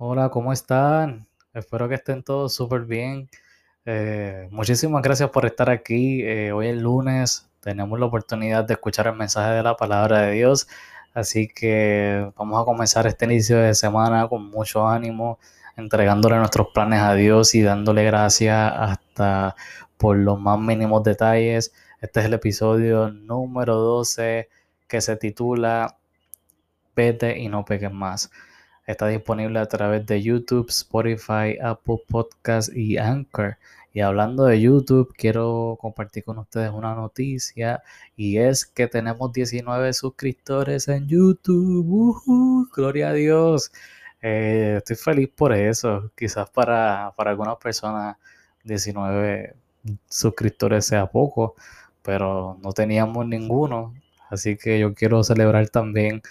Hola, ¿cómo están? Espero que estén todos súper bien. Eh, muchísimas gracias por estar aquí. Eh, hoy es lunes, tenemos la oportunidad de escuchar el mensaje de la palabra de Dios, así que vamos a comenzar este inicio de semana con mucho ánimo, entregándole nuestros planes a Dios y dándole gracias hasta por los más mínimos detalles. Este es el episodio número 12 que se titula Vete y no peques más. Está disponible a través de YouTube, Spotify, Apple Podcast y Anchor. Y hablando de YouTube, quiero compartir con ustedes una noticia y es que tenemos 19 suscriptores en YouTube. gloria a Dios. Eh, estoy feliz por eso. Quizás para, para algunas personas 19 suscriptores sea poco, pero no teníamos ninguno. Así que yo quiero celebrar también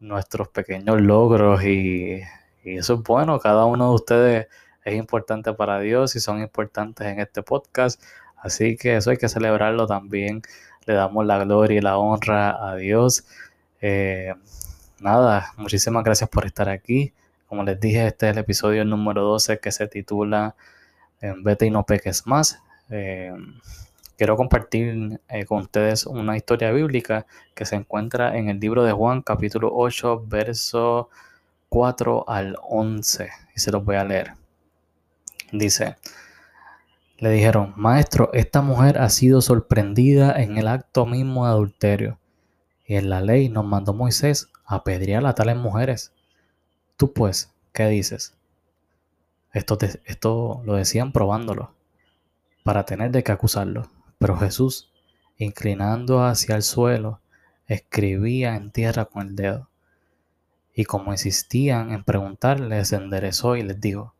nuestros pequeños logros y, eso es bueno. Cada uno de ustedes es importante para Dios y son importantes en este podcast. Así que eso hay que celebrarlo también. Le damos la gloria y la honra a Dios. Eh, nada, muchísimas gracias por estar aquí. Como les dije, este es el episodio número 12 que se titula Vete y no peques más. Eh, quiero compartir eh, con ustedes una historia bíblica que se encuentra en el libro de Juan capítulo 8 verso 4 al 11 y se los voy a leer. Dice, le dijeron, maestro, esta mujer ha sido sorprendida en el acto mismo de adulterio y en la ley nos mandó Moisés a apedrear a tales mujeres. Tú pues, ¿qué dices? Esto, esto lo decían probándolo para tener de qué acusarlo. Pero Jesús, inclinando hacia el suelo, escribía en tierra con el dedo. Y como insistían en preguntarle, se enderezó y les dijo,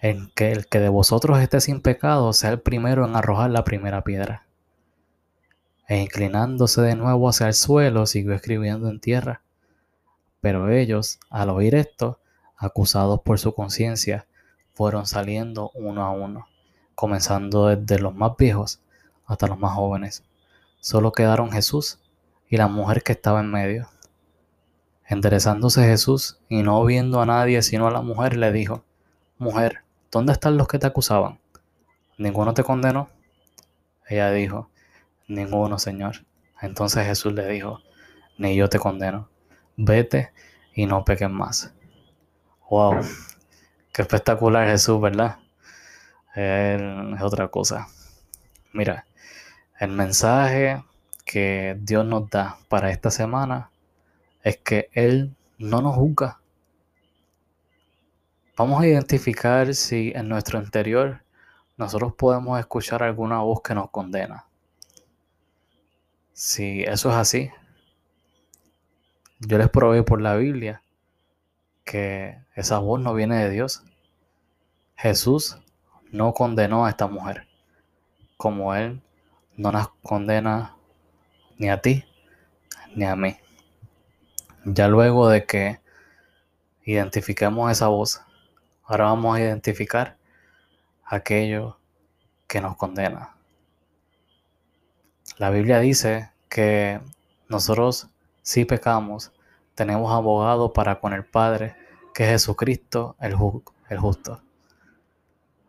en que el que de vosotros esté sin pecado sea el primero en arrojar la primera piedra. E inclinándose de nuevo hacia el suelo, siguió escribiendo en tierra. Pero ellos, al oír esto, acusados por su conciencia, fueron saliendo uno a uno comenzando desde los más viejos hasta los más jóvenes. Solo quedaron Jesús y la mujer que estaba en medio. Enderezándose Jesús y no viendo a nadie sino a la mujer, le dijo, Mujer, ¿dónde están los que te acusaban? ¿Ninguno te condenó? Ella dijo, Ninguno, Señor. Entonces Jesús le dijo, Ni yo te condeno. Vete y no peques más. Wow, qué espectacular Jesús, ¿verdad? Es otra cosa. Mira, el mensaje que Dios nos da para esta semana es que Él no nos juzga. Vamos a identificar si en nuestro interior nosotros podemos escuchar alguna voz que nos condena. Si eso es así, yo les probé por la Biblia que esa voz no viene de Dios. Jesús no condenó a esta mujer, como Él no nos condena ni a ti ni a mí. Ya luego de que identifiquemos esa voz, ahora vamos a identificar aquello que nos condena. La Biblia dice que nosotros si pecamos, tenemos abogado para con el Padre, que es Jesucristo el, el justo.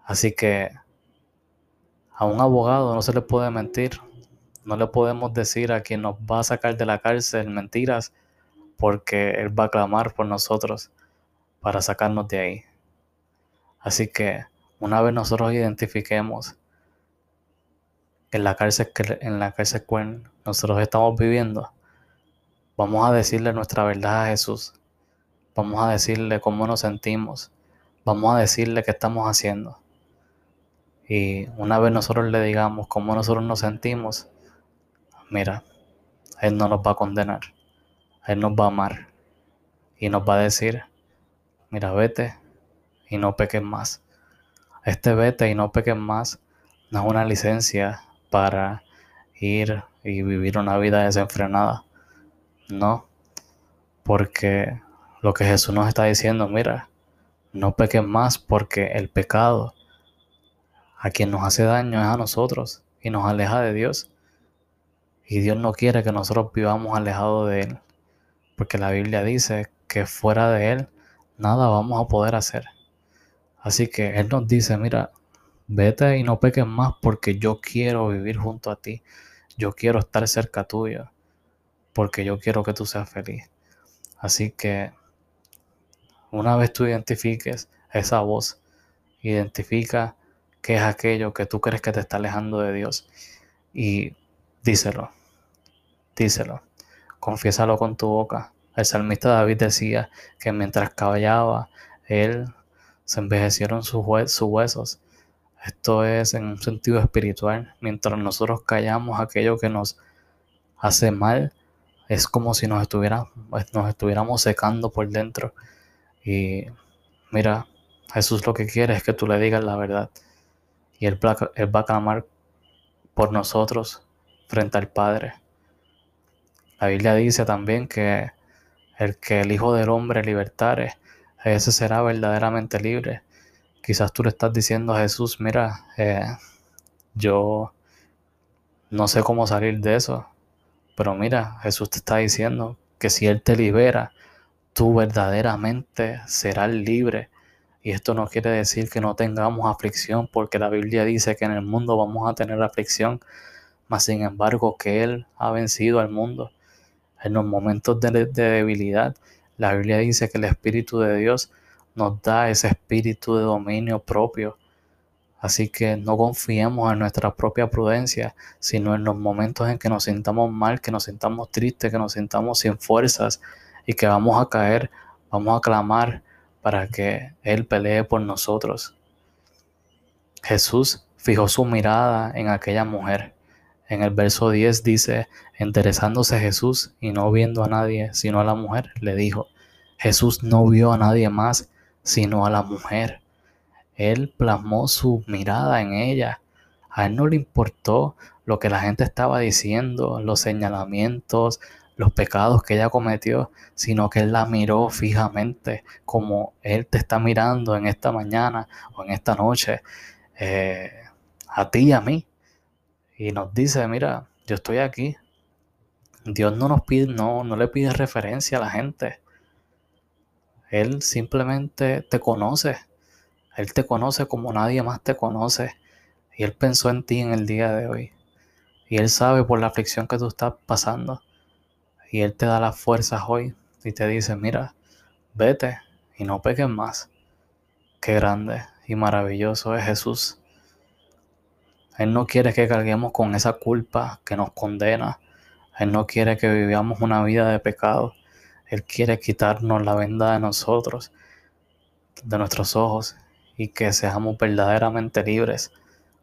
Así que a un abogado no se le puede mentir. No le podemos decir a quien nos va a sacar de la cárcel mentiras porque Él va a clamar por nosotros para sacarnos de ahí. Así que una vez nosotros identifiquemos en la cárcel en la cárcel que nosotros estamos viviendo, vamos a decirle nuestra verdad a Jesús. Vamos a decirle cómo nos sentimos. Vamos a decirle qué estamos haciendo. Y una vez nosotros le digamos cómo nosotros nos sentimos, mira, Él no nos va a condenar, Él nos va a amar y nos va a decir, mira, vete y no peques más. Este vete y no peques más no es una licencia para ir y vivir una vida desenfrenada. No, porque lo que Jesús nos está diciendo, mira, no peques más porque el pecado a quien nos hace daño es a nosotros y nos aleja de Dios. Y Dios no quiere que nosotros vivamos alejados de Él, porque la Biblia dice que fuera de Él nada vamos a poder hacer. Así que Él nos dice, mira, vete y no peques más porque yo quiero vivir junto a ti. Yo quiero estar cerca tuyo porque yo quiero que tú seas feliz. Así que una vez tú identifiques esa voz, identifica qué es aquello que tú crees que te está alejando de Dios y díselo, díselo, confiésalo con tu boca. El salmista David decía que mientras caballaba, él se envejecieron sus, huesos. Esto es en un sentido espiritual. Mientras nosotros callamos aquello que nos hace mal, es como si nos, pues, nos estuviéramos secando por dentro. Y mira, Jesús lo que quiere es que tú le digas la verdad. Y él, va a clamar por nosotros frente al Padre. La Biblia dice también que el que el Hijo del Hombre libertare, ese será verdaderamente libre. Quizás tú le estás diciendo a Jesús, mira, eh, yo no sé cómo salir de eso, pero mira, Jesús te está diciendo que si Él te libera, tú verdaderamente serás libre. Y esto no quiere decir que no tengamos aflicción, porque la Biblia dice que en el mundo vamos a tener aflicción, mas sin embargo que Él ha vencido al mundo. En los momentos de, debilidad, la Biblia dice que el Espíritu de Dios nos da ese espíritu de dominio propio. Así que no confiemos en nuestra propia prudencia, sino en los momentos en que nos sintamos mal, que nos sintamos tristes, que nos sintamos sin fuerzas y que vamos a caer, vamos a clamar para que Él pelee por nosotros. Jesús fijó su mirada en aquella mujer. En el verso 10 dice, Interesándose Jesús y no viendo a nadie sino a la mujer, le dijo, Jesús no vio a nadie más sino a la mujer. Él plasmó su mirada en ella. A él no le importó lo que la gente estaba diciendo, los señalamientos, los pecados que ella cometió, sino que él la miró fijamente como él te está mirando en esta mañana o en esta noche, eh, a ti y a mí. Y nos dice, mira, yo estoy aquí, Dios no nos pide, no, no le pide referencia a la gente. Él simplemente te conoce. Él te conoce como nadie más te conoce. Y Él pensó en ti en el día de hoy. Y Él sabe por la aflicción que tú estás pasando. Y Él te da las fuerzas hoy. Y te dice, mira, vete y no peques más. Qué grande y maravilloso es Jesús. Él no quiere que carguemos con esa culpa que nos condena él no quiere que vivamos una vida de pecado. Él quiere quitarnos la venda de nosotros, de nuestros ojos, y que seamos verdaderamente libres,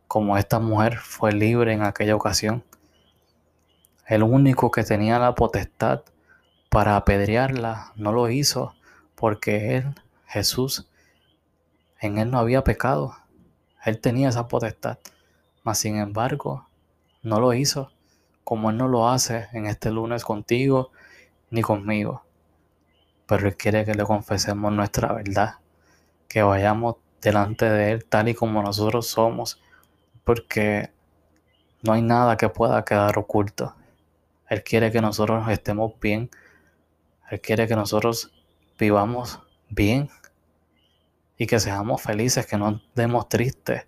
como esta mujer fue libre en aquella ocasión. El único que tenía la potestad para apedrearla no lo hizo porque Él, Jesús, en Él no había pecado. Él tenía esa potestad, mas sin embargo no lo hizo como Él no lo hace en este lunes contigo ni conmigo. Pero Él quiere que le confesemos nuestra verdad, que vayamos delante de Él tal y como nosotros somos, porque no hay nada que pueda quedar oculto. Él quiere que nosotros estemos bien. Él quiere que nosotros vivamos bien y que seamos felices, que no demos tristes.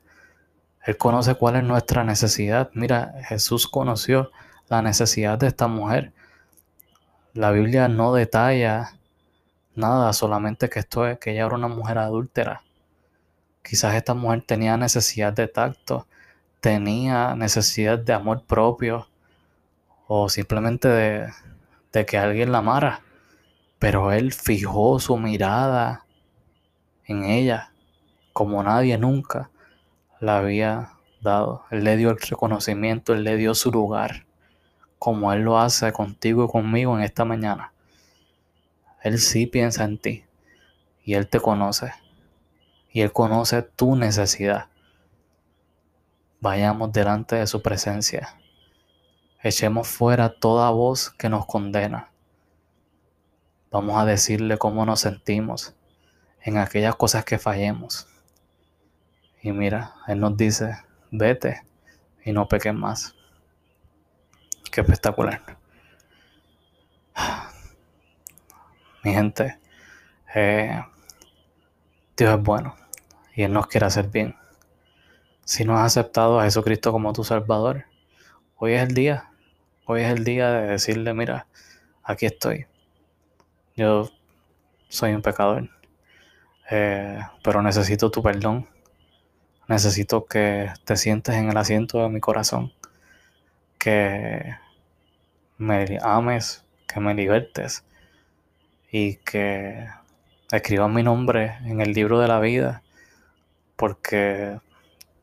Él conoce cuál es nuestra necesidad. Mira, Jesús conoció la necesidad de esta mujer. La Biblia no detalla nada, solamente que esto es que ella era una mujer adúltera. Quizás esta mujer tenía necesidad de tacto, tenía necesidad de amor propio o simplemente de, que alguien la amara. Pero él fijó su mirada en ella como nadie nunca la había dado. Él le dio el reconocimiento, él le dio su lugar como Él lo hace contigo y conmigo en esta mañana. Él sí piensa en ti y Él te conoce y Él conoce tu necesidad. Vayamos delante de su presencia. Echemos fuera toda voz que nos condena. Vamos a decirle cómo nos sentimos en aquellas cosas que fallemos. Y mira, Él nos dice, vete y no peques más. Qué espectacular. Mi gente, eh, Dios es bueno y Él nos quiere hacer bien. Si no has aceptado a Jesucristo como tu Salvador, hoy es el día. Hoy es el día de decirle, mira, aquí estoy. Yo soy un pecador, eh, pero necesito tu perdón. Necesito que te sientes en el asiento de mi corazón, que me ames, que me libertes y que escribas mi nombre en el libro de la vida, porque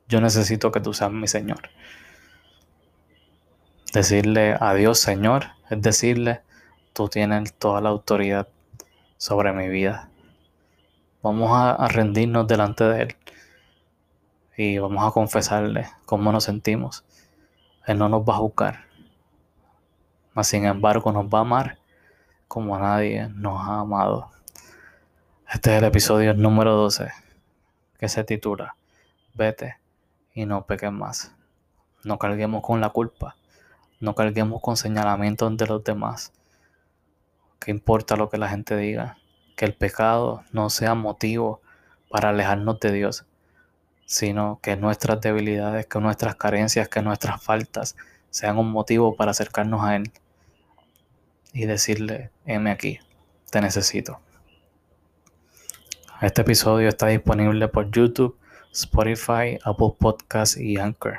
yo necesito que tú seas mi Señor. Decirle adiós Señor es decirle, tú tienes toda la autoridad sobre mi vida. Vamos a, rendirnos delante de Él y vamos a confesarle cómo nos sentimos. Él no nos va a juzgar, mas sin embargo nos va a amar como nadie nos ha amado. Este es el episodio número 12 que se titula Vete y no peques más. No carguemos con la culpa, no carguemos con señalamientos de los demás. ¿Qué importa lo que la gente diga? Que el pecado no sea motivo para alejarnos de Dios, sino que nuestras debilidades, que nuestras carencias, que nuestras faltas sean un motivo para acercarnos a Él y decirle, heme aquí, te necesito. Este episodio está disponible por YouTube, Spotify, Apple Podcasts y Anchor.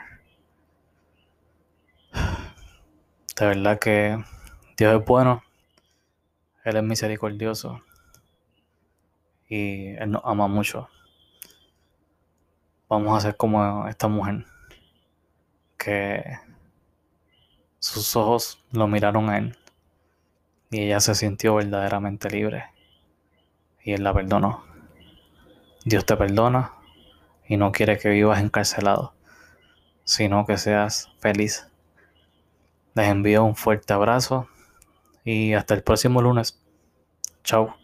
De verdad que Dios es bueno, Él es misericordioso y Él nos ama mucho. Vamos a ser como esta mujer que sus ojos lo miraron a Él y ella se sintió verdaderamente libre y Él la perdonó. Dios te perdona y no quiere que vivas encarcelado, sino que seas feliz. Les envío un fuerte abrazo y hasta el próximo lunes. Chao.